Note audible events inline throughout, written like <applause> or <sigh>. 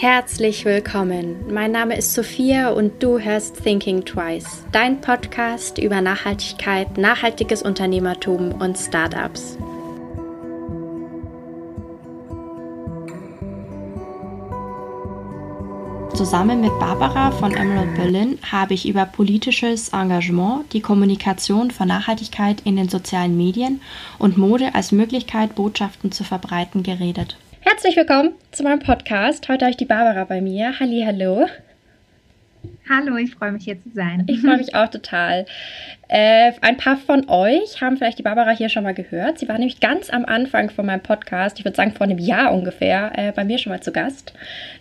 Herzlich willkommen. Mein Name ist Sophia und du hörst Thinking Twice, dein Podcast über Nachhaltigkeit, nachhaltiges Unternehmertum und Startups. Zusammen mit Barbara von Emerald Berlin habe ich über politisches Engagement, die Kommunikation von Nachhaltigkeit in den sozialen Medien und Mode als Möglichkeit, Botschaften zu verbreiten, geredet. Herzlich willkommen zu meinem Podcast. Heute habe ich die Barbara bei mir. Halli, hallo. Hallo, ich freue mich hier zu sein. Ich freue mich auch total. Äh, ein paar von euch haben vielleicht die Barbara hier schon mal gehört. Sie war nämlich ganz am Anfang von meinem Podcast, ich würde sagen vor einem Jahr ungefähr, äh, bei mir schon mal zu Gast.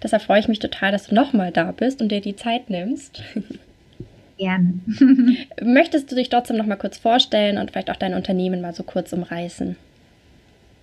Deshalb freue ich mich total, dass du nochmal da bist und dir die Zeit nimmst. <laughs> Gerne. Möchtest du dich trotzdem noch mal kurz vorstellen und vielleicht auch dein Unternehmen mal so kurz umreißen?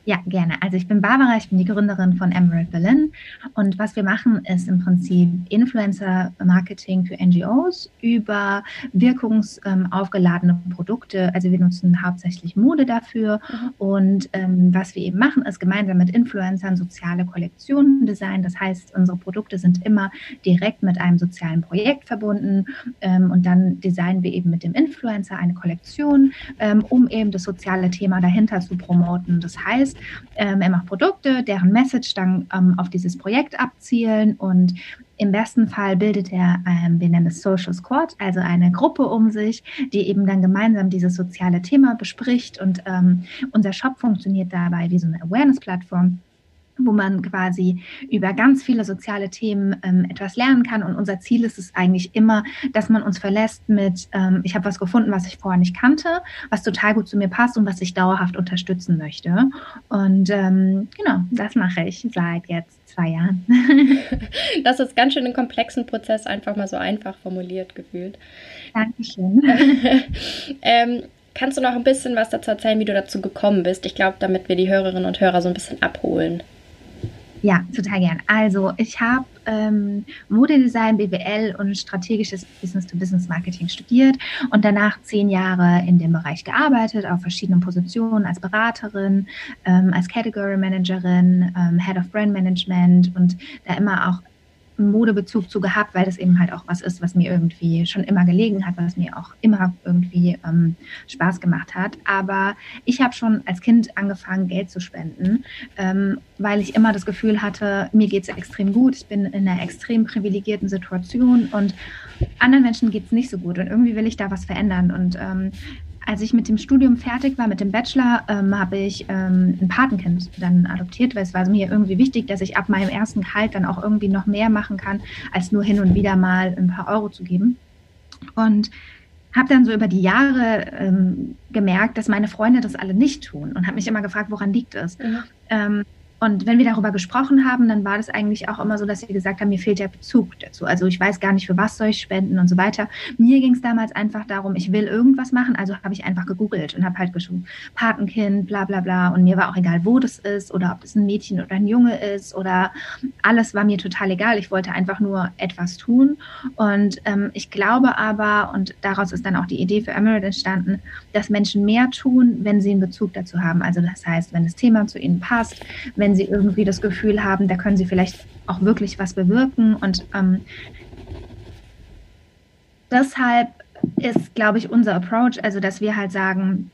Ja, gerne. Also ich bin Barbara, ich bin die Gründerin von Emerald Berlin und was wir machen ist im Prinzip Influencer-Marketing für NGOs über wirkungsaufgeladene Produkte. Also wir nutzen hauptsächlich Mode dafür mhm. und ähm, was wir eben machen ist gemeinsam mit Influencern soziale Kollektionen designen. Das heißt, unsere Produkte sind immer direkt mit einem sozialen Projekt verbunden ähm, und dann designen wir eben mit dem Influencer eine Kollektion, ähm, um eben das soziale Thema dahinter zu promoten. Das heißt, ähm, er macht Produkte, deren Message dann ähm, auf dieses Projekt abzielen und im besten Fall bildet er, ähm, wir nennen es Social Squad, also eine Gruppe um sich, die eben dann gemeinsam dieses soziale Thema bespricht. Und ähm, unser Shop funktioniert dabei wie so eine Awareness-Plattform wo man quasi über ganz viele soziale Themen ähm, etwas lernen kann. Und unser Ziel ist es eigentlich immer, dass man uns verlässt mit, ähm, ich habe was gefunden, was ich vorher nicht kannte, was total gut zu mir passt und was ich dauerhaft unterstützen möchte. Und ähm, genau, das mache ich seit jetzt zwei Jahren. <laughs> das ist ganz schön einen komplexen Prozess einfach mal so einfach formuliert gefühlt. Dankeschön. <laughs> ähm, kannst du noch ein bisschen was dazu erzählen, wie du dazu gekommen bist? Ich glaube, damit wir die Hörerinnen und Hörer so ein bisschen abholen. Ja, total gern. Also ich habe ähm, Modedesign, BWL und strategisches Business-to-Business-Marketing studiert und danach zehn Jahre in dem Bereich gearbeitet, auf verschiedenen Positionen als Beraterin, ähm, als Category Managerin, ähm, Head of Brand Management und da immer auch Modebezug zu gehabt, weil das eben halt auch was ist, was mir irgendwie schon immer gelegen hat, was mir auch immer irgendwie ähm, Spaß gemacht hat. Aber ich habe schon als Kind angefangen, Geld zu spenden, ähm, weil ich immer das Gefühl hatte, mir geht es extrem gut, ich bin in einer extrem privilegierten Situation und anderen Menschen geht es nicht so gut und irgendwie will ich da was verändern. Und ähm, als ich mit dem Studium fertig war, mit dem Bachelor, ähm, habe ich ähm, ein Patenkind dann adoptiert, weil es war mir irgendwie wichtig, dass ich ab meinem ersten Gehalt dann auch irgendwie noch mehr machen kann, als nur hin und wieder mal ein paar Euro zu geben. Und habe dann so über die Jahre ähm, gemerkt, dass meine Freunde das alle nicht tun und habe mich immer gefragt, woran liegt es? Mhm. Und wenn wir darüber gesprochen haben, dann war das eigentlich auch immer so, dass sie gesagt haben, mir fehlt der Bezug dazu. Also ich weiß gar nicht, für was soll ich spenden und so weiter. Mir ging es damals einfach darum, ich will irgendwas machen, also habe ich einfach gegoogelt und habe halt geschrieben, Patenkind, bla bla bla. Und mir war auch egal, wo das ist oder ob das ein Mädchen oder ein Junge ist oder alles war mir total egal. Ich wollte einfach nur etwas tun. Und ähm, ich glaube aber, und daraus ist dann auch die Idee für Emerald entstanden, dass Menschen mehr tun, wenn sie einen Bezug dazu haben. Also das heißt, wenn das Thema zu ihnen passt, wenn sie irgendwie das Gefühl haben, da können sie vielleicht auch wirklich was bewirken. Und ähm, deshalb ist, glaube ich, unser Approach, also dass wir halt sagen,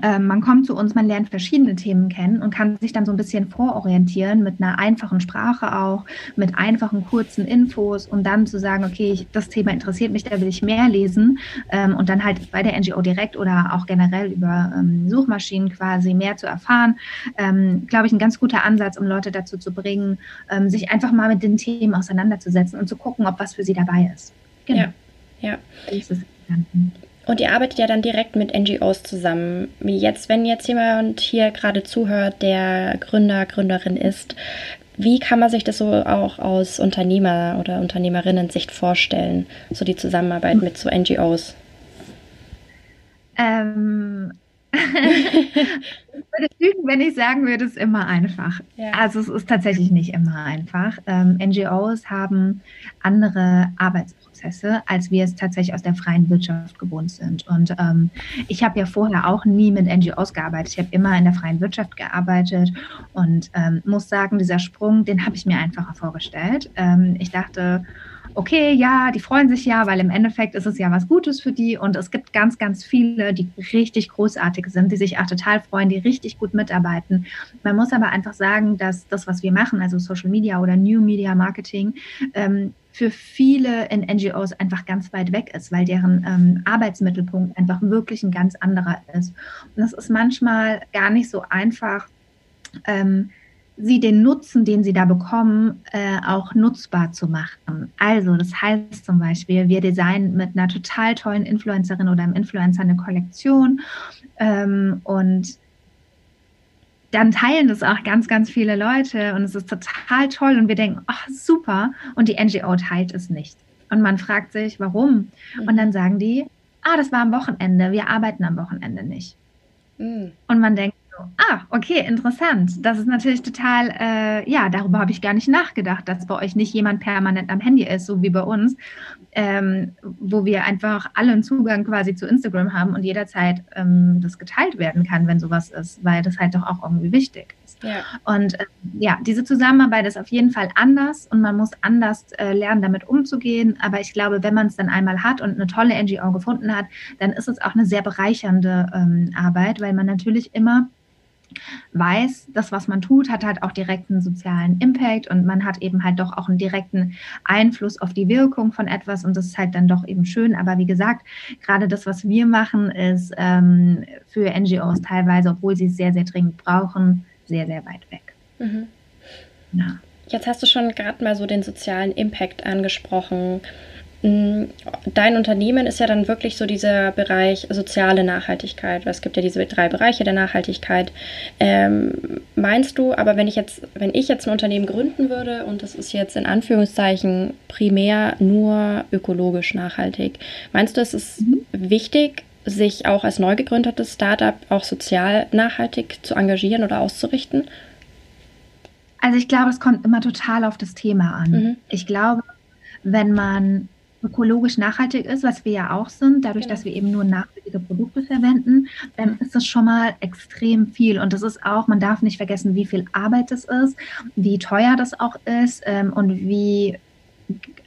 man kommt zu uns, man lernt verschiedene Themen kennen und kann sich dann so ein bisschen vororientieren mit einer einfachen Sprache auch, mit einfachen kurzen Infos und dann zu sagen, okay, ich, das Thema interessiert mich, da will ich mehr lesen ähm, und dann halt bei der NGO direkt oder auch generell über ähm, Suchmaschinen quasi mehr zu erfahren, ähm, glaube ich, ein ganz guter Ansatz, um Leute dazu zu bringen, ähm, sich einfach mal mit den Themen auseinanderzusetzen und zu gucken, ob was für sie dabei ist. Genau. Ja, ja. Das ist und ihr arbeitet ja dann direkt mit NGOs zusammen. Wie jetzt, wenn jetzt jemand hier gerade zuhört, der Gründer, Gründerin ist, wie kann man sich das so auch aus Unternehmer- oder Unternehmerinnen-Sicht vorstellen, so die Zusammenarbeit mit so NGOs? Ähm, ich würde lügen, wenn ich sagen würde, es ist immer einfach. Ja. Also es ist tatsächlich nicht immer einfach. Ähm, NGOs haben andere Arbeitsprozesse, als wir es tatsächlich aus der freien Wirtschaft gewohnt sind. Und ähm, ich habe ja vorher auch nie mit NGOs gearbeitet. Ich habe immer in der freien Wirtschaft gearbeitet und ähm, muss sagen, dieser Sprung, den habe ich mir einfacher vorgestellt. Ähm, ich dachte, okay, ja, die freuen sich ja, weil im Endeffekt ist es ja was Gutes für die und es gibt ganz, ganz viele, die richtig großartig sind, die sich auch total freuen, die richtig gut mitarbeiten. Man muss aber einfach sagen, dass das, was wir machen, also Social Media oder New Media Marketing, ähm, für viele in NGOs einfach ganz weit weg ist, weil deren ähm, Arbeitsmittelpunkt einfach wirklich ein ganz anderer ist. Und das ist manchmal gar nicht so einfach. Ähm, sie den Nutzen, den sie da bekommen, äh, auch nutzbar zu machen. Also, das heißt zum Beispiel, wir designen mit einer total tollen Influencerin oder einem Influencer eine Kollektion ähm, und dann teilen das auch ganz, ganz viele Leute und es ist total toll und wir denken, ach super, und die NGO teilt es nicht. Und man fragt sich, warum? Mhm. Und dann sagen die, ah, das war am Wochenende, wir arbeiten am Wochenende nicht. Mhm. Und man denkt, Ah, okay, interessant. Das ist natürlich total, äh, ja, darüber habe ich gar nicht nachgedacht, dass bei euch nicht jemand permanent am Handy ist, so wie bei uns, ähm, wo wir einfach alle einen Zugang quasi zu Instagram haben und jederzeit ähm, das geteilt werden kann, wenn sowas ist, weil das halt doch auch irgendwie wichtig ist. Ja. Und äh, ja, diese Zusammenarbeit ist auf jeden Fall anders und man muss anders äh, lernen, damit umzugehen. Aber ich glaube, wenn man es dann einmal hat und eine tolle NGO gefunden hat, dann ist es auch eine sehr bereichernde ähm, Arbeit, weil man natürlich immer weiß, das, was man tut, hat halt auch direkten sozialen Impact und man hat eben halt doch auch einen direkten Einfluss auf die Wirkung von etwas und das ist halt dann doch eben schön. Aber wie gesagt, gerade das, was wir machen, ist ähm, für NGOs teilweise, obwohl sie es sehr, sehr dringend brauchen, sehr, sehr weit weg. Mhm. Ja. Jetzt hast du schon gerade mal so den sozialen Impact angesprochen. Mm, dein Unternehmen ist ja dann wirklich so dieser Bereich soziale Nachhaltigkeit. Es gibt ja diese drei Bereiche der Nachhaltigkeit. Ähm, meinst du, aber wenn ich jetzt, wenn ich jetzt ein Unternehmen gründen würde und das ist jetzt in Anführungszeichen primär nur ökologisch nachhaltig, meinst du, es ist mhm. wichtig, sich auch als neu gegründetes Startup auch sozial nachhaltig zu engagieren oder auszurichten? Also ich glaube, es kommt immer total auf das Thema an. Mhm. Ich glaube, wenn man ökologisch nachhaltig ist, was wir ja auch sind, dadurch, genau. dass wir eben nur nachhaltige Produkte verwenden, dann ist das schon mal extrem viel. Und das ist auch, man darf nicht vergessen, wie viel Arbeit das ist, wie teuer das auch ist ähm, und wie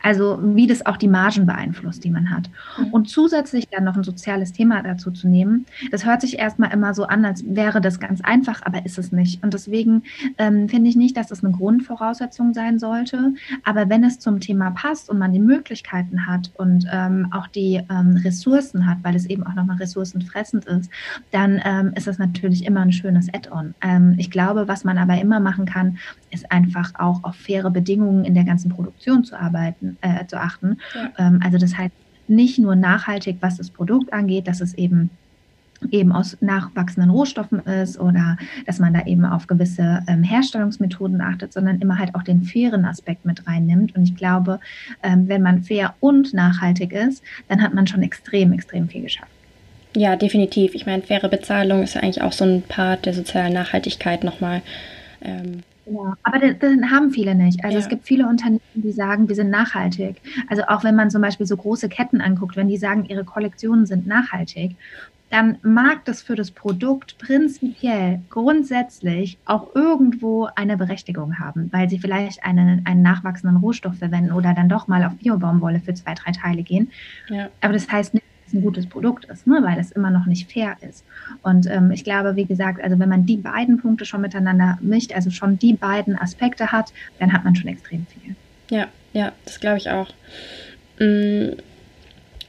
also wie das auch die Margen beeinflusst, die man hat. Mhm. Und zusätzlich dann noch ein soziales Thema dazu zu nehmen, das hört sich erstmal immer so an, als wäre das ganz einfach, aber ist es nicht. Und deswegen ähm, finde ich nicht, dass das eine Grundvoraussetzung sein sollte. Aber wenn es zum Thema passt und man die Möglichkeiten hat und ähm, auch die ähm, Ressourcen hat, weil es eben auch nochmal ressourcenfressend ist, dann ähm, ist das natürlich immer ein schönes Add-on. Ähm, ich glaube, was man aber immer machen kann, ist einfach auch auf faire Bedingungen in der ganzen Produktion zu arbeiten äh, zu achten. Ja. Ähm, also das heißt nicht nur nachhaltig, was das Produkt angeht, dass es eben eben aus nachwachsenden Rohstoffen ist oder dass man da eben auf gewisse ähm, Herstellungsmethoden achtet, sondern immer halt auch den fairen Aspekt mit reinnimmt. Und ich glaube, ähm, wenn man fair und nachhaltig ist, dann hat man schon extrem, extrem viel geschafft. Ja, definitiv. Ich meine, faire Bezahlung ist ja eigentlich auch so ein Part der sozialen Nachhaltigkeit nochmal. Ähm, ja, aber das, das haben viele nicht. Also ja. es gibt viele Unternehmen, die sagen, wir sind nachhaltig. Also auch wenn man zum Beispiel so große Ketten anguckt, wenn die sagen, ihre Kollektionen sind nachhaltig, dann mag das für das Produkt prinzipiell grundsätzlich auch irgendwo eine Berechtigung haben, weil sie vielleicht einen, einen nachwachsenden Rohstoff verwenden oder dann doch mal auf Biobaumwolle für zwei, drei Teile gehen. Ja. Aber das heißt nicht, ein gutes Produkt ist, ne? weil es immer noch nicht fair ist. Und ähm, ich glaube, wie gesagt, also wenn man die beiden Punkte schon miteinander mischt, also schon die beiden Aspekte hat, dann hat man schon extrem viel. Ja, ja, das glaube ich auch. Mhm.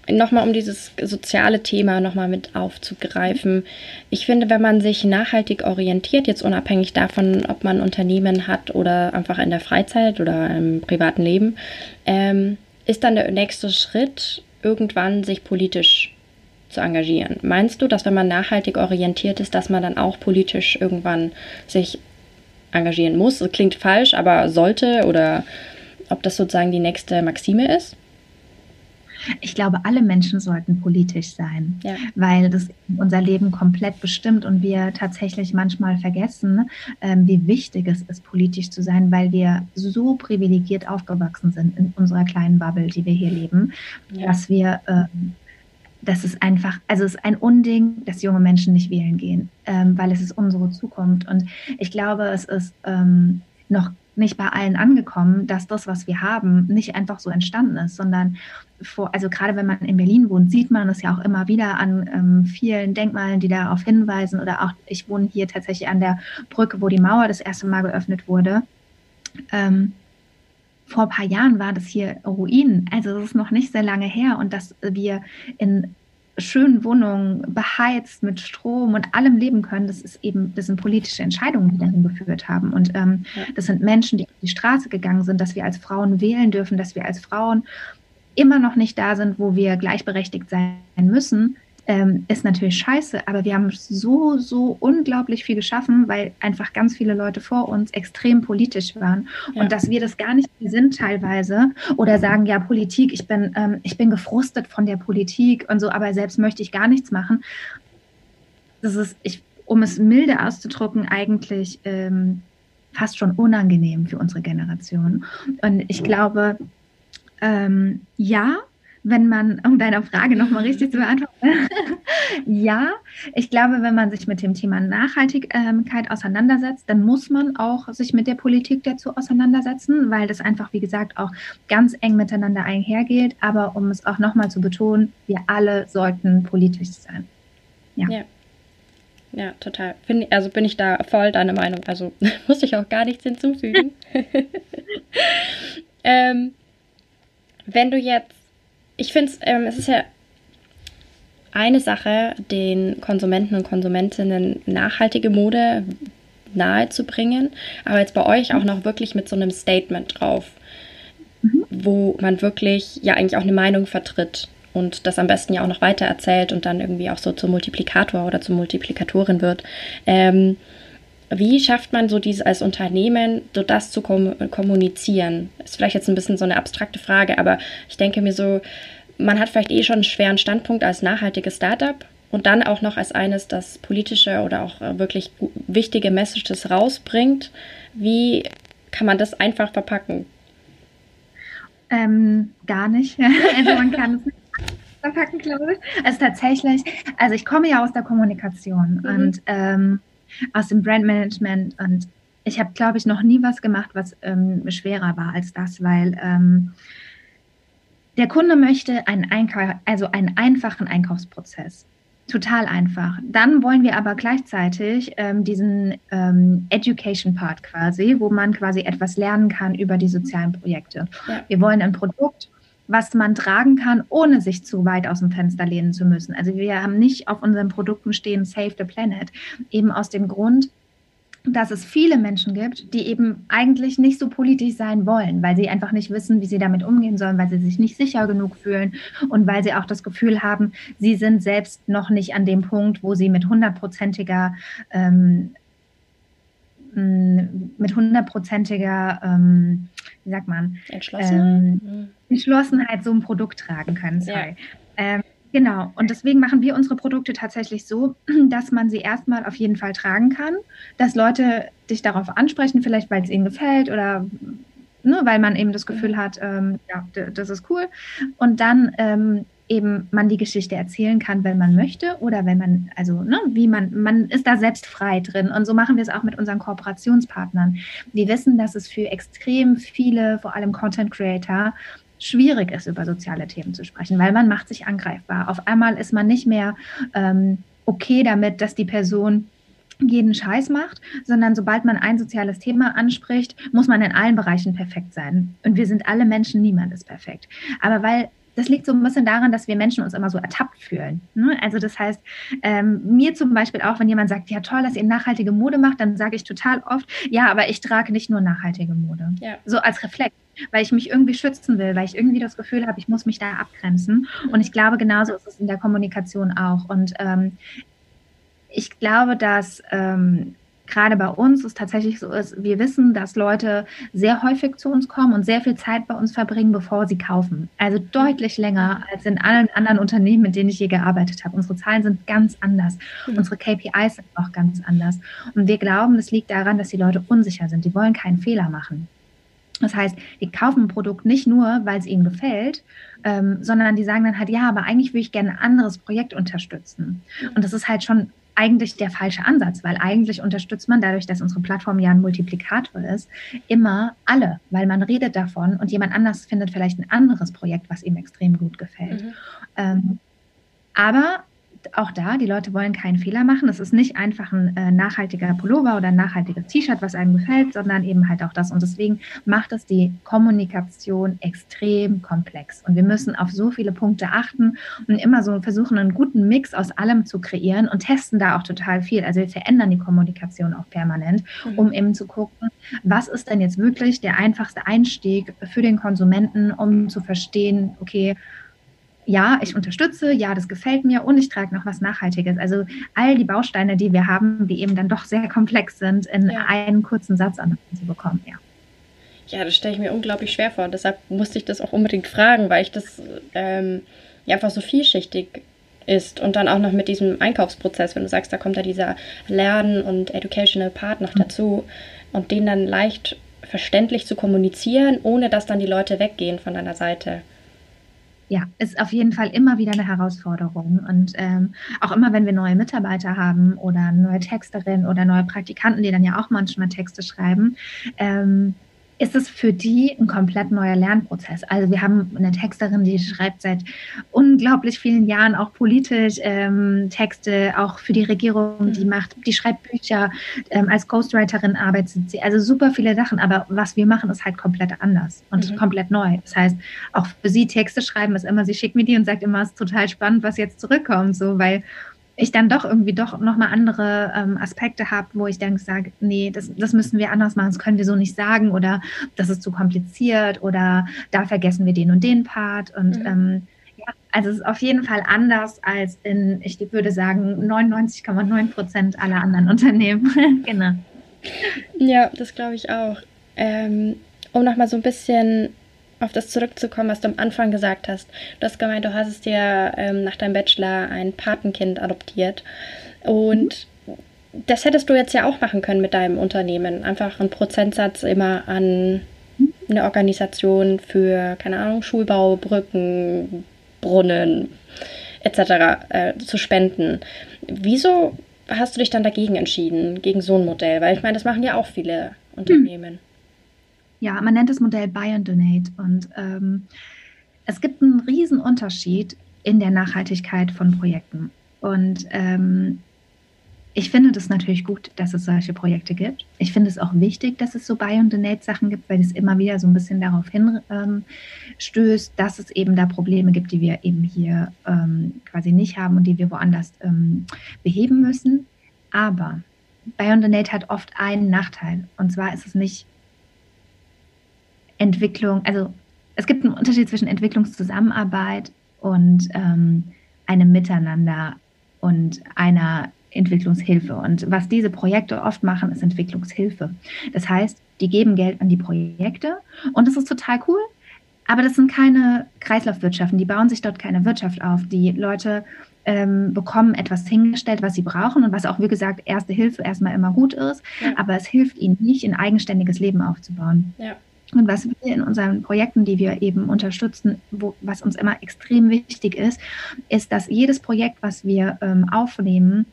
Nochmal um dieses soziale Thema nochmal mit aufzugreifen. Ich finde, wenn man sich nachhaltig orientiert, jetzt unabhängig davon, ob man Unternehmen hat oder einfach in der Freizeit oder im privaten Leben, ähm, ist dann der nächste Schritt, irgendwann sich politisch zu engagieren. Meinst du, dass wenn man nachhaltig orientiert ist, dass man dann auch politisch irgendwann sich engagieren muss? Das klingt falsch, aber sollte oder ob das sozusagen die nächste Maxime ist? Ich glaube, alle Menschen sollten politisch sein, ja. weil das unser Leben komplett bestimmt und wir tatsächlich manchmal vergessen, ähm, wie wichtig es ist, politisch zu sein, weil wir so privilegiert aufgewachsen sind in unserer kleinen Bubble, die wir hier leben, ja. dass wir, ähm, das ist einfach, also es ist ein Unding, dass junge Menschen nicht wählen gehen, ähm, weil es ist unsere Zukunft. Und ich glaube, es ist ähm, noch nicht bei allen angekommen, dass das, was wir haben, nicht einfach so entstanden ist, sondern vor, also gerade wenn man in Berlin wohnt, sieht man es ja auch immer wieder an ähm, vielen Denkmalen, die darauf hinweisen. Oder auch, ich wohne hier tatsächlich an der Brücke, wo die Mauer das erste Mal geöffnet wurde. Ähm, vor ein paar Jahren war das hier Ruinen. Also es ist noch nicht sehr lange her und dass wir in schönen Wohnungen beheizt mit Strom und allem leben können, das ist eben, das sind politische Entscheidungen, die dahin geführt haben. Und ähm, ja. das sind Menschen, die auf die Straße gegangen sind, dass wir als Frauen wählen dürfen, dass wir als Frauen immer noch nicht da sind, wo wir gleichberechtigt sein müssen, ähm, ist natürlich scheiße, aber wir haben so, so unglaublich viel geschaffen, weil einfach ganz viele Leute vor uns extrem politisch waren ja. und dass wir das gar nicht sind teilweise oder sagen, ja, Politik, ich bin, ähm, ich bin gefrustet von der Politik und so, aber selbst möchte ich gar nichts machen. Das ist, ich, um es milde auszudrücken, eigentlich ähm, fast schon unangenehm für unsere Generation. Und ich glaube, ähm, ja, wenn man, um deine Frage nochmal richtig zu beantworten, <laughs> ja, ich glaube, wenn man sich mit dem Thema Nachhaltigkeit auseinandersetzt, dann muss man auch sich mit der Politik dazu auseinandersetzen, weil das einfach, wie gesagt, auch ganz eng miteinander einhergeht. Aber um es auch nochmal zu betonen, wir alle sollten politisch sein. Ja. ja. Ja, total. Find, also bin ich da voll deiner Meinung. Also <laughs> muss ich auch gar nichts hinzufügen. <laughs> ähm, wenn du jetzt ich finde ähm, es ist ja eine Sache, den Konsumenten und Konsumentinnen nachhaltige Mode nahezubringen, aber jetzt bei euch auch noch wirklich mit so einem Statement drauf, mhm. wo man wirklich ja eigentlich auch eine Meinung vertritt und das am besten ja auch noch weiter erzählt und dann irgendwie auch so zum Multiplikator oder zur Multiplikatorin wird. Ähm, wie schafft man so dieses als Unternehmen, so das zu kommunizieren? Ist vielleicht jetzt ein bisschen so eine abstrakte Frage, aber ich denke mir so, man hat vielleicht eh schon einen schweren Standpunkt als nachhaltiges Startup und dann auch noch als eines, das politische oder auch äh, wirklich wichtige Messages rausbringt. Wie kann man das einfach verpacken? Ähm, gar nicht. <laughs> also man kann es nicht verpacken, glaube ich. Also tatsächlich, also ich komme ja aus der Kommunikation mhm. und ähm, aus dem Brandmanagement und ich habe, glaube ich, noch nie was gemacht, was ähm, schwerer war als das, weil ähm, der Kunde möchte einen, Einkauf, also einen einfachen Einkaufsprozess. Total einfach. Dann wollen wir aber gleichzeitig ähm, diesen ähm, Education Part quasi, wo man quasi etwas lernen kann über die sozialen Projekte. Ja. Wir wollen ein Produkt, was man tragen kann, ohne sich zu weit aus dem Fenster lehnen zu müssen. Also wir haben nicht auf unseren Produkten stehen Save the Planet, eben aus dem Grund, dass es viele Menschen gibt, die eben eigentlich nicht so politisch sein wollen, weil sie einfach nicht wissen, wie sie damit umgehen sollen, weil sie sich nicht sicher genug fühlen und weil sie auch das Gefühl haben, sie sind selbst noch nicht an dem Punkt, wo sie mit hundertprozentiger ähm, mit hundertprozentiger, ähm, wie sagt man, Entschlossen. ähm, Entschlossenheit so ein Produkt tragen können. Ja. Ähm, Genau, und deswegen machen wir unsere Produkte tatsächlich so, <clears throat> dass man sie erstmal auf jeden Fall tragen kann, dass Leute dich darauf ansprechen, vielleicht weil es ihnen gefällt oder ne, weil man eben das Gefühl hat, ähm, ja, das ist cool. Und dann ähm, eben man die Geschichte erzählen kann, wenn man möchte oder wenn man, also ne, wie man, man ist da selbst frei drin. Und so machen wir es auch mit unseren Kooperationspartnern. Wir wissen, dass es für extrem viele, vor allem Content Creator, schwierig ist, über soziale Themen zu sprechen, weil man macht sich angreifbar. Auf einmal ist man nicht mehr ähm, okay damit, dass die Person jeden Scheiß macht, sondern sobald man ein soziales Thema anspricht, muss man in allen Bereichen perfekt sein. Und wir sind alle Menschen, niemand ist perfekt. Aber weil das liegt so ein bisschen daran, dass wir Menschen uns immer so ertappt fühlen. Ne? Also das heißt, ähm, mir zum Beispiel auch, wenn jemand sagt, ja toll, dass ihr nachhaltige Mode macht, dann sage ich total oft, ja, aber ich trage nicht nur nachhaltige Mode. Ja. So als Reflex weil ich mich irgendwie schützen will, weil ich irgendwie das Gefühl habe, ich muss mich da abgrenzen. Und ich glaube, genauso ist es in der Kommunikation auch. Und ähm, ich glaube, dass ähm, gerade bei uns es tatsächlich so ist, wir wissen, dass Leute sehr häufig zu uns kommen und sehr viel Zeit bei uns verbringen, bevor sie kaufen. Also deutlich länger als in allen anderen Unternehmen, mit denen ich je gearbeitet habe. Unsere Zahlen sind ganz anders. Mhm. Unsere KPIs sind auch ganz anders. Und wir glauben, das liegt daran, dass die Leute unsicher sind. Die wollen keinen Fehler machen. Das heißt, die kaufen ein Produkt nicht nur, weil es ihnen gefällt, ähm, sondern die sagen dann halt, ja, aber eigentlich würde ich gerne ein anderes Projekt unterstützen. Und das ist halt schon eigentlich der falsche Ansatz, weil eigentlich unterstützt man dadurch, dass unsere Plattform ja ein Multiplikator ist, immer alle, weil man redet davon und jemand anders findet vielleicht ein anderes Projekt, was ihm extrem gut gefällt. Mhm. Ähm, aber auch da, die Leute wollen keinen Fehler machen. Es ist nicht einfach ein äh, nachhaltiger Pullover oder ein nachhaltiges T-Shirt, was einem gefällt, sondern eben halt auch das. Und deswegen macht es die Kommunikation extrem komplex. Und wir müssen auf so viele Punkte achten und immer so versuchen, einen guten Mix aus allem zu kreieren und testen da auch total viel. Also wir verändern die Kommunikation auch permanent, mhm. um eben zu gucken, was ist denn jetzt wirklich der einfachste Einstieg für den Konsumenten, um zu verstehen, okay, ja, ich unterstütze, ja, das gefällt mir und ich trage noch was Nachhaltiges. Also all die Bausteine, die wir haben, die eben dann doch sehr komplex sind, in ja. einen kurzen Satz an zu bekommen, ja. Ja, das stelle ich mir unglaublich schwer vor. Deshalb musste ich das auch unbedingt fragen, weil ich das ähm, ja einfach so vielschichtig ist und dann auch noch mit diesem Einkaufsprozess, wenn du sagst, da kommt da dieser Lernen- und Educational Part noch mhm. dazu und den dann leicht verständlich zu kommunizieren, ohne dass dann die Leute weggehen von deiner Seite ja, ist auf jeden Fall immer wieder eine Herausforderung. Und ähm, auch immer, wenn wir neue Mitarbeiter haben oder neue Texterinnen oder neue Praktikanten, die dann ja auch manchmal Texte schreiben, ähm, ist es für die ein komplett neuer Lernprozess. Also wir haben eine Texterin, die schreibt seit unglaublich vielen Jahren auch politisch ähm, Texte, auch für die Regierung, die mhm. macht, die schreibt Bücher, ähm, als Ghostwriterin arbeitet sie, also super viele Sachen, aber was wir machen, ist halt komplett anders und mhm. komplett neu. Das heißt, auch für sie Texte schreiben ist immer, sie schickt mir die und sagt immer, es ist total spannend, was jetzt zurückkommt, so, weil ich dann doch irgendwie doch nochmal andere ähm, Aspekte habe, wo ich dann sage, nee, das, das müssen wir anders machen, das können wir so nicht sagen oder das ist zu kompliziert oder da vergessen wir den und den Part und mhm. ähm, ja, also es ist auf jeden Fall anders als in, ich würde sagen, 99,9 Prozent aller anderen Unternehmen. <laughs> genau. Ja, das glaube ich auch. Ähm, um nochmal so ein bisschen auf das zurückzukommen, was du am Anfang gesagt hast. Du hast gemeint, du hast es dir ähm, nach deinem Bachelor ein Patenkind adoptiert. Und mhm. das hättest du jetzt ja auch machen können mit deinem Unternehmen. Einfach einen Prozentsatz immer an eine Organisation für, keine Ahnung, Schulbau, Brücken, Brunnen etc. Äh, zu spenden. Wieso hast du dich dann dagegen entschieden, gegen so ein Modell? Weil ich meine, das machen ja auch viele Unternehmen. Ja, man nennt das Modell Buy and Donate. Und ähm, es gibt einen riesen Unterschied in der Nachhaltigkeit von Projekten. Und ähm, ich finde das natürlich gut, dass es solche Projekte gibt. Ich finde es auch wichtig, dass es so Buy and Donate Sachen gibt, weil es immer wieder so ein bisschen darauf hinstößt, ähm, dass es eben da Probleme gibt, die wir eben hier ähm, quasi nicht haben und die wir woanders ähm, beheben müssen. Aber Buy and Donate hat oft einen Nachteil. Und zwar ist es nicht Entwicklung, also es gibt einen Unterschied zwischen Entwicklungszusammenarbeit und ähm, einem Miteinander und einer Entwicklungshilfe. Und was diese Projekte oft machen, ist Entwicklungshilfe. Das heißt, die geben Geld an die Projekte und das ist total cool, aber das sind keine Kreislaufwirtschaften, die bauen sich dort keine Wirtschaft auf. Die Leute ähm, bekommen etwas hingestellt, was sie brauchen und was auch, wie gesagt, erste Hilfe erstmal immer gut ist, ja. aber es hilft ihnen nicht, ein eigenständiges Leben aufzubauen. Ja. Und was wir in unseren Projekten, die wir eben unterstützen, wo, was uns immer extrem wichtig ist, ist, dass jedes Projekt, was wir ähm, aufnehmen,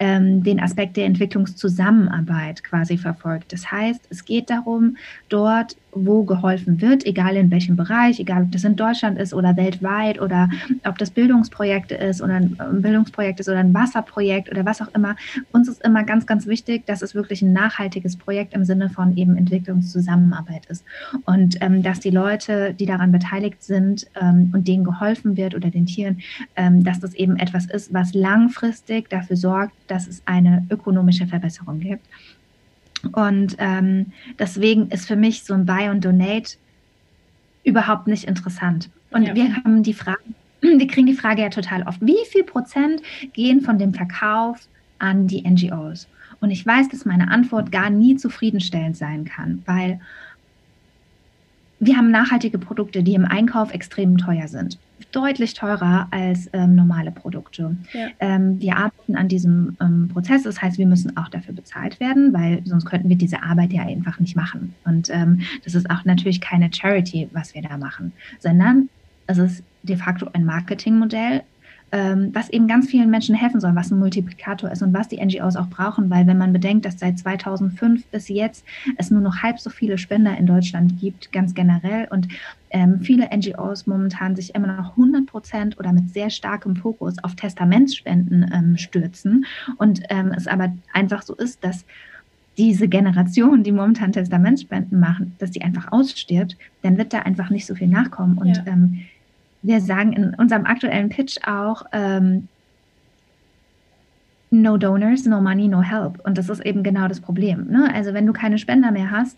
ähm, den Aspekt der Entwicklungszusammenarbeit quasi verfolgt. Das heißt, es geht darum, dort wo geholfen wird, egal in welchem Bereich, egal ob das in Deutschland ist oder weltweit oder ob das Bildungsprojekte ist oder ein Bildungsprojekt ist oder ein Wasserprojekt oder was auch immer. Uns ist immer ganz, ganz wichtig, dass es wirklich ein nachhaltiges Projekt im Sinne von eben Entwicklungszusammenarbeit ist und ähm, dass die Leute, die daran beteiligt sind ähm, und denen geholfen wird oder den Tieren, ähm, dass das eben etwas ist, was langfristig dafür sorgt, dass es eine ökonomische Verbesserung gibt. Und ähm, deswegen ist für mich so ein Buy und Donate überhaupt nicht interessant. Und ja. wir haben die Frage, <clears throat> wir kriegen die Frage ja total oft, wie viel Prozent gehen von dem Verkauf an die NGOs? Und ich weiß, dass meine Antwort gar nie zufriedenstellend sein kann, weil wir haben nachhaltige Produkte, die im Einkauf extrem teuer sind. Deutlich teurer als ähm, normale Produkte. Ja. Ähm, wir arbeiten an diesem ähm, Prozess, das heißt, wir müssen auch dafür bezahlt werden, weil sonst könnten wir diese Arbeit ja einfach nicht machen. Und ähm, das ist auch natürlich keine Charity, was wir da machen, sondern es ist de facto ein Marketingmodell, ähm, was eben ganz vielen Menschen helfen soll, was ein Multiplikator ist und was die NGOs auch brauchen, weil wenn man bedenkt, dass seit 2005 bis jetzt es nur noch halb so viele Spender in Deutschland gibt, ganz generell und ähm, viele NGOs momentan sich immer noch 100 Prozent oder mit sehr starkem Fokus auf Testamentsspenden ähm, stürzen und ähm, es aber einfach so ist, dass diese Generation, die momentan Testamentsspenden machen, dass die einfach ausstirbt, dann wird da einfach nicht so viel nachkommen und ja. ähm, wir sagen in unserem aktuellen Pitch auch, ähm, no donors, no money, no help. Und das ist eben genau das Problem. Ne? Also wenn du keine Spender mehr hast,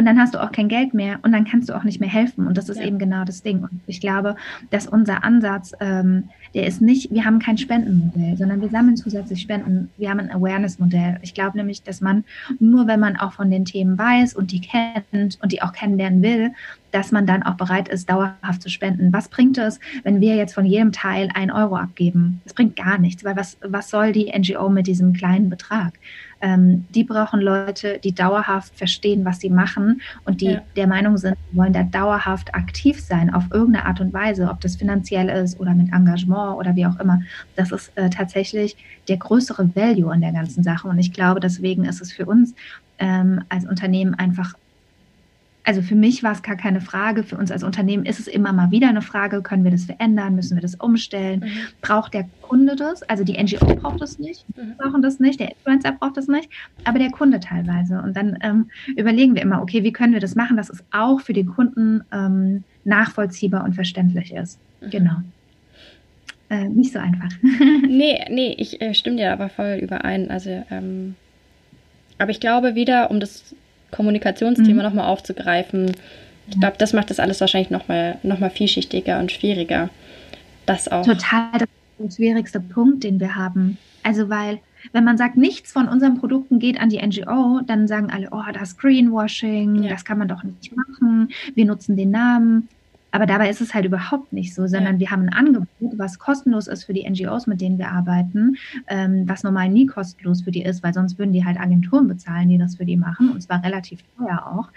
und dann hast du auch kein Geld mehr und dann kannst du auch nicht mehr helfen. Und das ist ja. eben genau das Ding. Und ich glaube, dass unser Ansatz, ähm, der ist nicht, wir haben kein Spendenmodell, sondern wir sammeln zusätzlich Spenden. Wir haben ein Awareness-Modell. Ich glaube nämlich, dass man nur, wenn man auch von den Themen weiß und die kennt und die auch kennenlernen will, dass man dann auch bereit ist, dauerhaft zu spenden. Was bringt es, wenn wir jetzt von jedem Teil ein Euro abgeben? Das bringt gar nichts, weil was, was soll die NGO mit diesem kleinen Betrag? Ähm, die brauchen Leute, die dauerhaft verstehen, was sie machen und die ja. der Meinung sind, wollen da dauerhaft aktiv sein auf irgendeine Art und Weise, ob das finanziell ist oder mit Engagement oder wie auch immer. Das ist äh, tatsächlich der größere Value an der ganzen Sache. Und ich glaube, deswegen ist es für uns ähm, als Unternehmen einfach also für mich war es gar keine Frage. Für uns als Unternehmen ist es immer mal wieder eine Frage, können wir das verändern, müssen wir das umstellen? Mhm. Braucht der Kunde das? Also die NGO braucht das nicht, mhm. brauchen das nicht, der Influencer braucht das nicht, aber der Kunde teilweise. Und dann ähm, überlegen wir immer, okay, wie können wir das machen, dass es auch für den Kunden ähm, nachvollziehbar und verständlich ist. Mhm. Genau. Äh, nicht so einfach. <laughs> nee, nee, ich äh, stimme dir aber voll überein. Also, ähm, aber ich glaube wieder, um das Kommunikationsthema mhm. nochmal aufzugreifen. Ich glaube, das macht das alles wahrscheinlich nochmal noch mal vielschichtiger und schwieriger. Das auch. Total das der schwierigste Punkt, den wir haben. Also, weil, wenn man sagt, nichts von unseren Produkten geht an die NGO, dann sagen alle, oh, das Greenwashing, ja. das kann man doch nicht machen, wir nutzen den Namen. Aber dabei ist es halt überhaupt nicht so, sondern ja. wir haben ein Angebot, was kostenlos ist für die NGOs, mit denen wir arbeiten, ähm, was normal nie kostenlos für die ist, weil sonst würden die halt Agenturen bezahlen, die das für die machen, und zwar relativ teuer auch.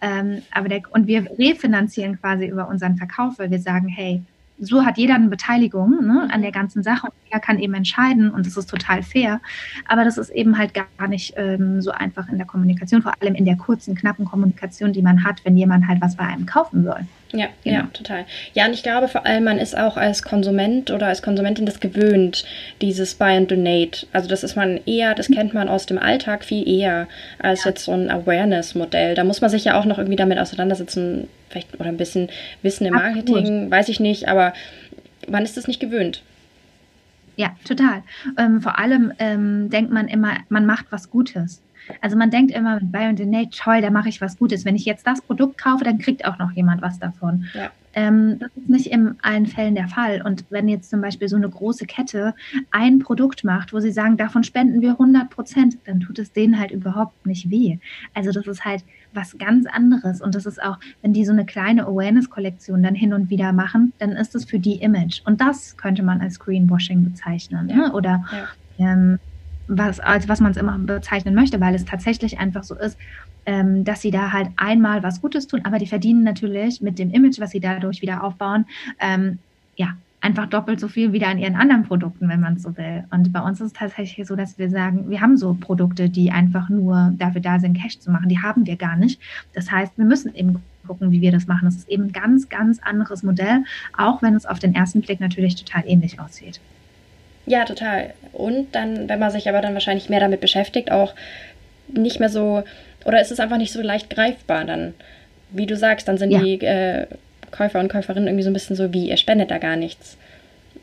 Ähm, aber der, und wir refinanzieren quasi über unseren Verkauf, weil wir sagen, hey, so hat jeder eine Beteiligung ne, an der ganzen Sache und er kann eben entscheiden und das ist total fair. Aber das ist eben halt gar nicht ähm, so einfach in der Kommunikation, vor allem in der kurzen, knappen Kommunikation, die man hat, wenn jemand halt was bei einem kaufen soll. Ja, genau. ja, total. Ja, und ich glaube vor allem, man ist auch als Konsument oder als Konsumentin das gewöhnt, dieses Buy and Donate. Also das ist man eher, das kennt man aus dem Alltag viel eher als ja. jetzt so ein Awareness-Modell. Da muss man sich ja auch noch irgendwie damit auseinandersetzen, vielleicht oder ein bisschen Wissen im Marketing, Absolut. weiß ich nicht, aber man ist es nicht gewöhnt. Ja, total. Ähm, vor allem ähm, denkt man immer, man macht was Gutes. Also man denkt immer mit Buy and Donate, toll, da mache ich was Gutes. Wenn ich jetzt das Produkt kaufe, dann kriegt auch noch jemand was davon. Ja. Ähm, das ist nicht in allen Fällen der Fall. Und wenn jetzt zum Beispiel so eine große Kette ein Produkt macht, wo sie sagen, davon spenden wir 100 Prozent, dann tut es denen halt überhaupt nicht weh. Also das ist halt was ganz anderes. Und das ist auch, wenn die so eine kleine Awareness-Kollektion dann hin und wieder machen, dann ist es für die Image. Und das könnte man als Greenwashing bezeichnen. Ja. Ne? Oder ja. ähm, was, als was man es immer bezeichnen möchte, weil es tatsächlich einfach so ist, ähm, dass sie da halt einmal was Gutes tun, aber die verdienen natürlich mit dem Image, was sie dadurch wieder aufbauen, ähm, ja, einfach doppelt so viel wieder an ihren anderen Produkten, wenn man so will. Und bei uns ist es tatsächlich so, dass wir sagen, wir haben so Produkte, die einfach nur dafür da sind, Cash zu machen. Die haben wir gar nicht. Das heißt, wir müssen eben gucken, wie wir das machen. Das ist eben ein ganz, ganz anderes Modell, auch wenn es auf den ersten Blick natürlich total ähnlich aussieht. Ja, total. Und dann, wenn man sich aber dann wahrscheinlich mehr damit beschäftigt, auch nicht mehr so, oder ist es einfach nicht so leicht greifbar dann, wie du sagst, dann sind ja. die äh, Käufer und Käuferinnen irgendwie so ein bisschen so wie, ihr spendet da gar nichts.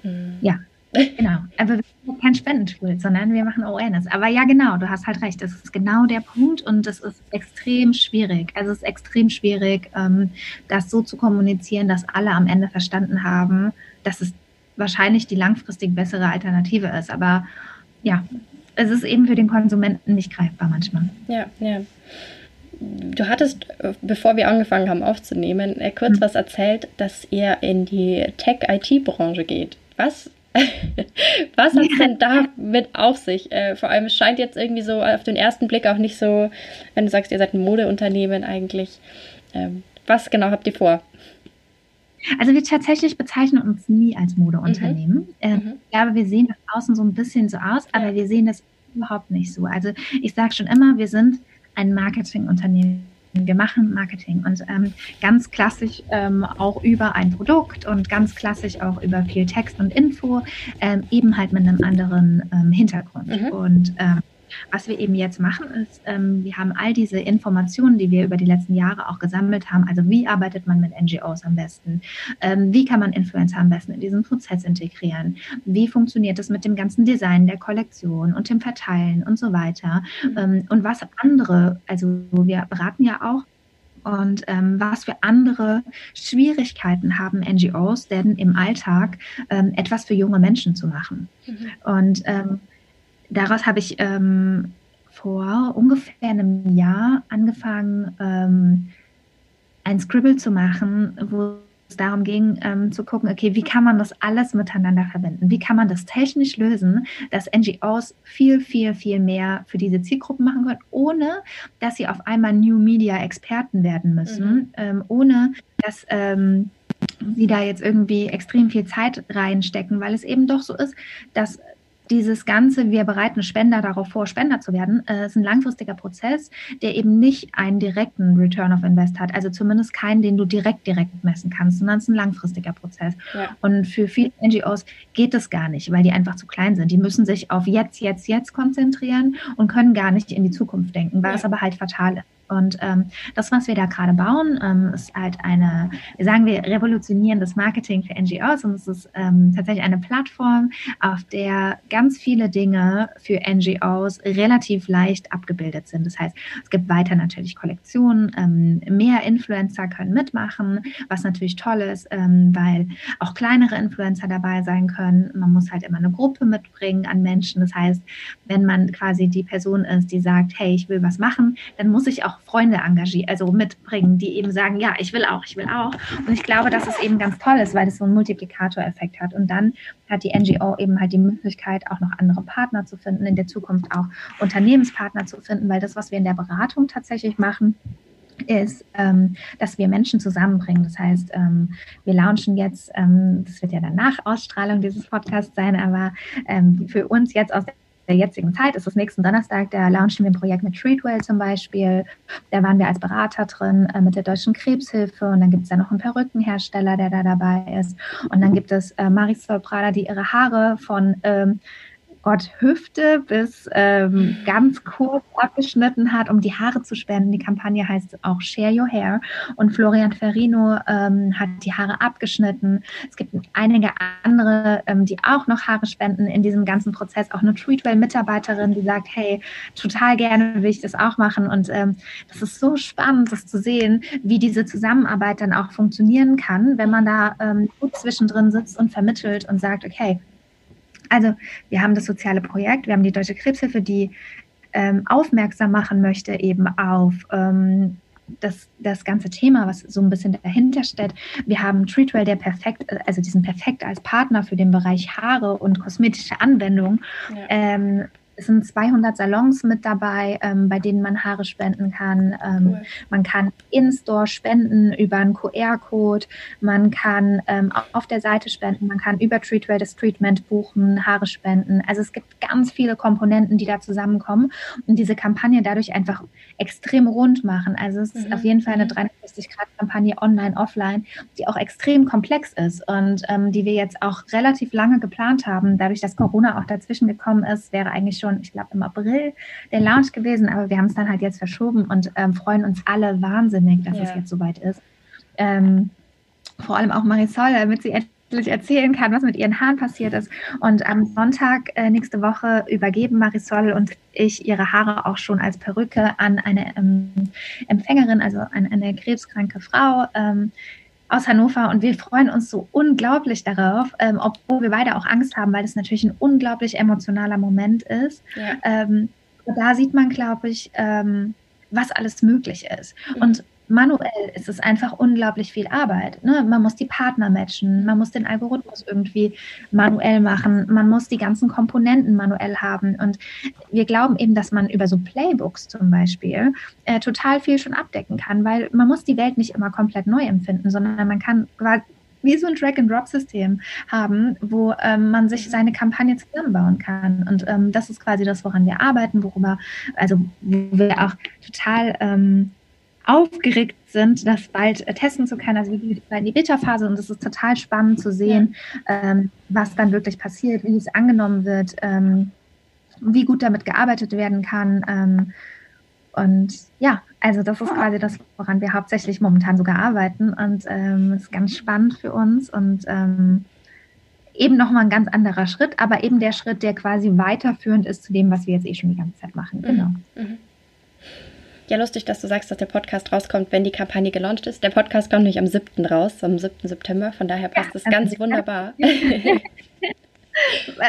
Mhm. Ja, <laughs> genau. Aber wir sind kein Spendentool, sondern wir machen Awareness. Aber ja, genau, du hast halt recht. Das ist genau der Punkt und das ist extrem schwierig. Also es ist extrem schwierig, ähm, das so zu kommunizieren, dass alle am Ende verstanden haben, dass es wahrscheinlich die langfristig bessere Alternative ist. Aber ja, es ist eben für den Konsumenten nicht greifbar manchmal. Ja, ja. Du hattest, bevor wir angefangen haben aufzunehmen, äh, kurz mhm. was erzählt, dass ihr in die Tech-IT-Branche geht. Was <laughs> Was hat es denn <laughs> damit auf sich? Äh, vor allem, es scheint jetzt irgendwie so auf den ersten Blick auch nicht so, wenn du sagst, ihr seid ein Modeunternehmen eigentlich. Ähm, was genau habt ihr vor? Also wir tatsächlich bezeichnen uns nie als Modeunternehmen. Mhm. Ähm, mhm. Ich glaube, wir sehen nach außen so ein bisschen so aus, aber ja. wir sehen das überhaupt nicht so. Also ich sage schon immer, wir sind ein Marketingunternehmen wir machen Marketing und ähm, ganz klassisch ähm, auch über ein Produkt und ganz klassisch auch über viel Text und Info, ähm, eben halt mit einem anderen ähm, Hintergrund. Mhm. Und ähm, was wir eben jetzt machen, ist, ähm, wir haben all diese Informationen, die wir über die letzten Jahre auch gesammelt haben. Also wie arbeitet man mit NGOs am besten? Ähm, wie kann man Influencer am besten in diesen Prozess integrieren? Wie funktioniert es mit dem ganzen Design der Kollektion und dem Verteilen und so weiter? Mhm. Ähm, und was andere, also wir beraten ja auch und ähm, was für andere Schwierigkeiten haben NGOs denn im Alltag ähm, etwas für junge Menschen zu machen. Mhm. Und ähm, daraus habe ich ähm, vor ungefähr einem Jahr angefangen, ähm, ein Scribble zu machen, wo es darum ging, ähm, zu gucken, okay, wie kann man das alles miteinander verwenden? Wie kann man das technisch lösen, dass NGOs viel, viel, viel mehr für diese Zielgruppen machen können, ohne dass sie auf einmal New Media Experten werden müssen, mhm. ähm, ohne dass ähm, sie da jetzt irgendwie extrem viel Zeit reinstecken, weil es eben doch so ist, dass dieses Ganze, wir bereiten Spender darauf vor, Spender zu werden, äh, ist ein langfristiger Prozess, der eben nicht einen direkten Return of Invest hat. Also zumindest keinen, den du direkt, direkt messen kannst, sondern es ist ein langfristiger Prozess. Ja. Und für viele NGOs geht das gar nicht, weil die einfach zu klein sind. Die müssen sich auf jetzt, jetzt, jetzt konzentrieren und können gar nicht in die Zukunft denken, was ja. aber halt fatal ist. Und ähm, das, was wir da gerade bauen, ähm, ist halt eine, wir sagen wir revolutionieren das Marketing für NGOs und es ist ähm, tatsächlich eine Plattform, auf der ganz viele Dinge für NGOs relativ leicht abgebildet sind. Das heißt, es gibt weiter natürlich Kollektionen, ähm, mehr Influencer können mitmachen, was natürlich toll ist, ähm, weil auch kleinere Influencer dabei sein können. Man muss halt immer eine Gruppe mitbringen an Menschen. Das heißt, wenn man quasi die Person ist, die sagt, hey, ich will was machen, dann muss ich auch Freunde engagieren, also mitbringen, die eben sagen, ja, ich will auch, ich will auch. Und ich glaube, dass es eben ganz toll ist, weil es so einen Multiplikatoreffekt hat. Und dann hat die NGO eben halt die Möglichkeit, auch noch andere Partner zu finden, in der Zukunft auch Unternehmenspartner zu finden, weil das, was wir in der Beratung tatsächlich machen, ist, ähm, dass wir Menschen zusammenbringen. Das heißt, ähm, wir launchen jetzt, ähm, das wird ja dann nach Ausstrahlung dieses Podcasts sein, aber ähm, für uns jetzt aus der jetzigen Zeit ist es nächsten Donnerstag, da launchen wir ein Projekt mit Treatwell zum Beispiel. Da waren wir als Berater drin äh, mit der Deutschen Krebshilfe und dann gibt es da noch einen Perückenhersteller, der da dabei ist. Und dann gibt es äh, Marisol Prada, die ihre Haare von ähm, Gott Hüfte bis ähm, ganz kurz abgeschnitten hat, um die Haare zu spenden. Die Kampagne heißt auch Share Your Hair. Und Florian Ferrino ähm, hat die Haare abgeschnitten. Es gibt einige andere, ähm, die auch noch Haare spenden in diesem ganzen Prozess. Auch eine Treatwell-Mitarbeiterin, die sagt, hey, total gerne will ich das auch machen. Und ähm, das ist so spannend, das zu sehen, wie diese Zusammenarbeit dann auch funktionieren kann, wenn man da ähm, gut zwischendrin sitzt und vermittelt und sagt, okay, also wir haben das soziale Projekt, wir haben die Deutsche Krebshilfe, die ähm, aufmerksam machen möchte eben auf ähm, das, das ganze Thema, was so ein bisschen dahinter steht. Wir haben Treatwell, der perfekt, also diesen perfekt als Partner für den Bereich Haare und kosmetische Anwendungen. Ja. Ähm, es sind 200 Salons mit dabei, ähm, bei denen man Haare spenden kann. Ähm, cool. Man kann in-store spenden über einen QR-Code. Man kann ähm, auf der Seite spenden. Man kann über Treatwell das Treatment buchen, Haare spenden. Also es gibt ganz viele Komponenten, die da zusammenkommen und diese Kampagne dadurch einfach extrem rund machen. Also es ist mhm. auf jeden Fall eine 360-Grad-Kampagne mhm. online, offline, die auch extrem komplex ist und ähm, die wir jetzt auch relativ lange geplant haben. Dadurch, dass Corona auch dazwischen gekommen ist, wäre eigentlich schon schon, ich glaube, im April der Launch gewesen, aber wir haben es dann halt jetzt verschoben und ähm, freuen uns alle wahnsinnig, dass ja. es jetzt soweit ist. Ähm, vor allem auch Marisol, damit sie endlich erzählen kann, was mit ihren Haaren passiert ist. Und am Sonntag äh, nächste Woche übergeben Marisol und ich ihre Haare auch schon als Perücke an eine ähm, Empfängerin, also an eine krebskranke Frau. Ähm, aus Hannover und wir freuen uns so unglaublich darauf, ähm, obwohl wir beide auch Angst haben, weil es natürlich ein unglaublich emotionaler Moment ist. Ja. Ähm, da sieht man, glaube ich, ähm, was alles möglich ist. Mhm. Und manuell ist es einfach unglaublich viel Arbeit. Ne? Man muss die Partner matchen, man muss den Algorithmus irgendwie manuell machen, man muss die ganzen Komponenten manuell haben. Und wir glauben eben, dass man über so Playbooks zum Beispiel äh, total viel schon abdecken kann, weil man muss die Welt nicht immer komplett neu empfinden, sondern man kann wie so ein Drag-and-Drop-System haben, wo ähm, man sich seine Kampagne zusammenbauen kann. Und ähm, das ist quasi das, woran wir arbeiten, worüber, also wo wir auch total ähm, aufgeregt sind, das bald äh, testen zu können. Also wir gehen in die Beta-Phase und es ist total spannend zu sehen, ja. ähm, was dann wirklich passiert, wie es angenommen wird, ähm, wie gut damit gearbeitet werden kann. Ähm, und ja, also das ist quasi das, woran wir hauptsächlich momentan sogar arbeiten und ähm, ist ganz spannend für uns und ähm, eben nochmal ein ganz anderer Schritt, aber eben der Schritt, der quasi weiterführend ist zu dem, was wir jetzt eh schon die ganze Zeit machen. Genau. Mhm. mhm. Ja, lustig, dass du sagst, dass der Podcast rauskommt, wenn die Kampagne gelauncht ist. Der Podcast kommt nicht am 7. raus, am 7. September. Von daher passt es ja, ganz wunderbar. <laughs>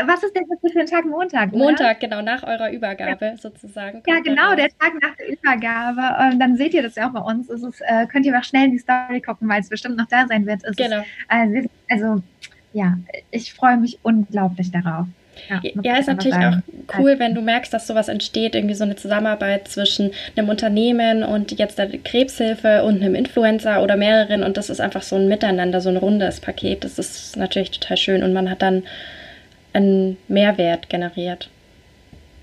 Was ist denn das für ein Tag? Montag? Oder? Montag, genau, nach eurer Übergabe ja. sozusagen. Ja, genau, der Tag nach der Übergabe. Und dann seht ihr das ja auch bei uns. Ist, äh, könnt ihr auch schnell in die Story gucken, weil es bestimmt noch da sein wird. Es genau. Ist, äh, also, ja, ich freue mich unglaublich darauf. Ja, ja ist natürlich auch cool, wenn du merkst, dass sowas entsteht, irgendwie so eine Zusammenarbeit zwischen einem Unternehmen und jetzt der Krebshilfe und einem Influencer oder mehreren und das ist einfach so ein Miteinander, so ein rundes Paket. Das ist natürlich total schön und man hat dann einen Mehrwert generiert.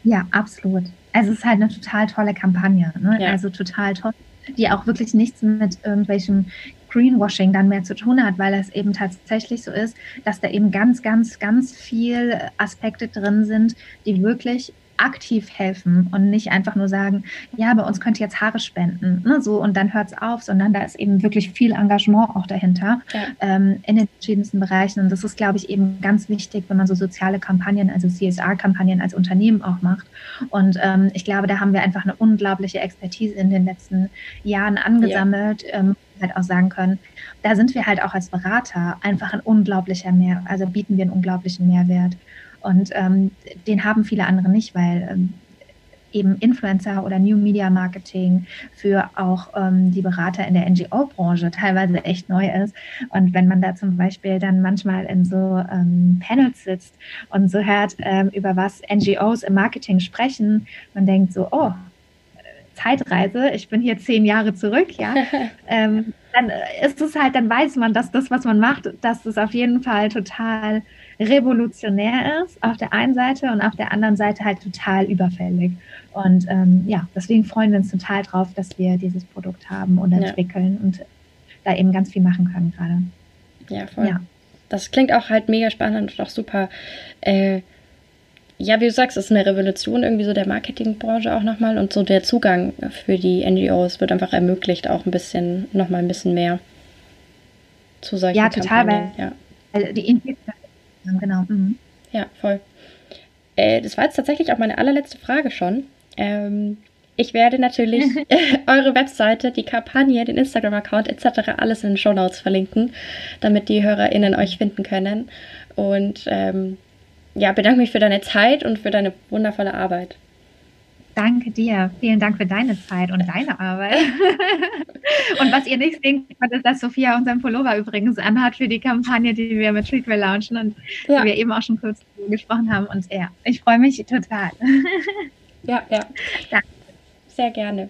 Ja, absolut. Also es ist halt eine total tolle Kampagne, ne? ja. also total toll, die auch wirklich nichts mit irgendwelchem Greenwashing dann mehr zu tun hat, weil es eben tatsächlich so ist, dass da eben ganz, ganz, ganz viel Aspekte drin sind, die wirklich aktiv helfen und nicht einfach nur sagen, ja, bei uns könnt ihr jetzt Haare spenden, ne, so und dann hört es auf, sondern da ist eben wirklich viel Engagement auch dahinter ja. ähm, in den verschiedensten Bereichen. Und das ist, glaube ich, eben ganz wichtig, wenn man so soziale Kampagnen, also CSR-Kampagnen als Unternehmen auch macht. Und ähm, ich glaube, da haben wir einfach eine unglaubliche Expertise in den letzten Jahren angesammelt. Ja. Ähm, halt auch sagen können, da sind wir halt auch als Berater einfach ein unglaublicher Mehr, also bieten wir einen unglaublichen Mehrwert. Und ähm, den haben viele andere nicht, weil ähm, eben Influencer oder New Media Marketing für auch ähm, die Berater in der NGO-Branche teilweise echt neu ist. Und wenn man da zum Beispiel dann manchmal in so ähm, Panels sitzt und so hört, ähm, über was NGOs im Marketing sprechen, man denkt so, oh, Zeitreise, ich bin hier zehn Jahre zurück, ja, <laughs> ähm, dann ist es halt, dann weiß man, dass das, was man macht, dass es auf jeden Fall total revolutionär ist auf der einen Seite und auf der anderen Seite halt total überfällig. Und ähm, ja, deswegen freuen wir uns total drauf, dass wir dieses Produkt haben und entwickeln ja. und da eben ganz viel machen können gerade. Ja, voll. Ja. Das klingt auch halt mega spannend und auch super. Äh, ja, wie du sagst, es ist eine Revolution irgendwie so der Marketingbranche auch nochmal und so der Zugang für die NGOs wird einfach ermöglicht, auch ein bisschen, nochmal ein bisschen mehr zu solchen Ja, total, Kampagnen. weil, ja. weil die genau. Mhm. Ja, voll. Äh, das war jetzt tatsächlich auch meine allerletzte Frage schon. Ähm, ich werde natürlich <laughs> <laughs> eure Webseite, die Kampagne, den Instagram-Account etc. alles in den Show Notes verlinken, damit die HörerInnen euch finden können. Und ähm, ja, bedanke mich für deine Zeit und für deine wundervolle Arbeit. Danke dir. Vielen Dank für deine Zeit und deine Arbeit. <laughs> und was ihr nicht sehen könnt, ist, dass Sophia unseren Pullover übrigens anhat für die Kampagne, die wir mit Treatwell launchen und ja. die wir eben auch schon kurz gesprochen haben. Und ja, ich freue mich total. ja, ja. <laughs> Danke. Sehr gerne.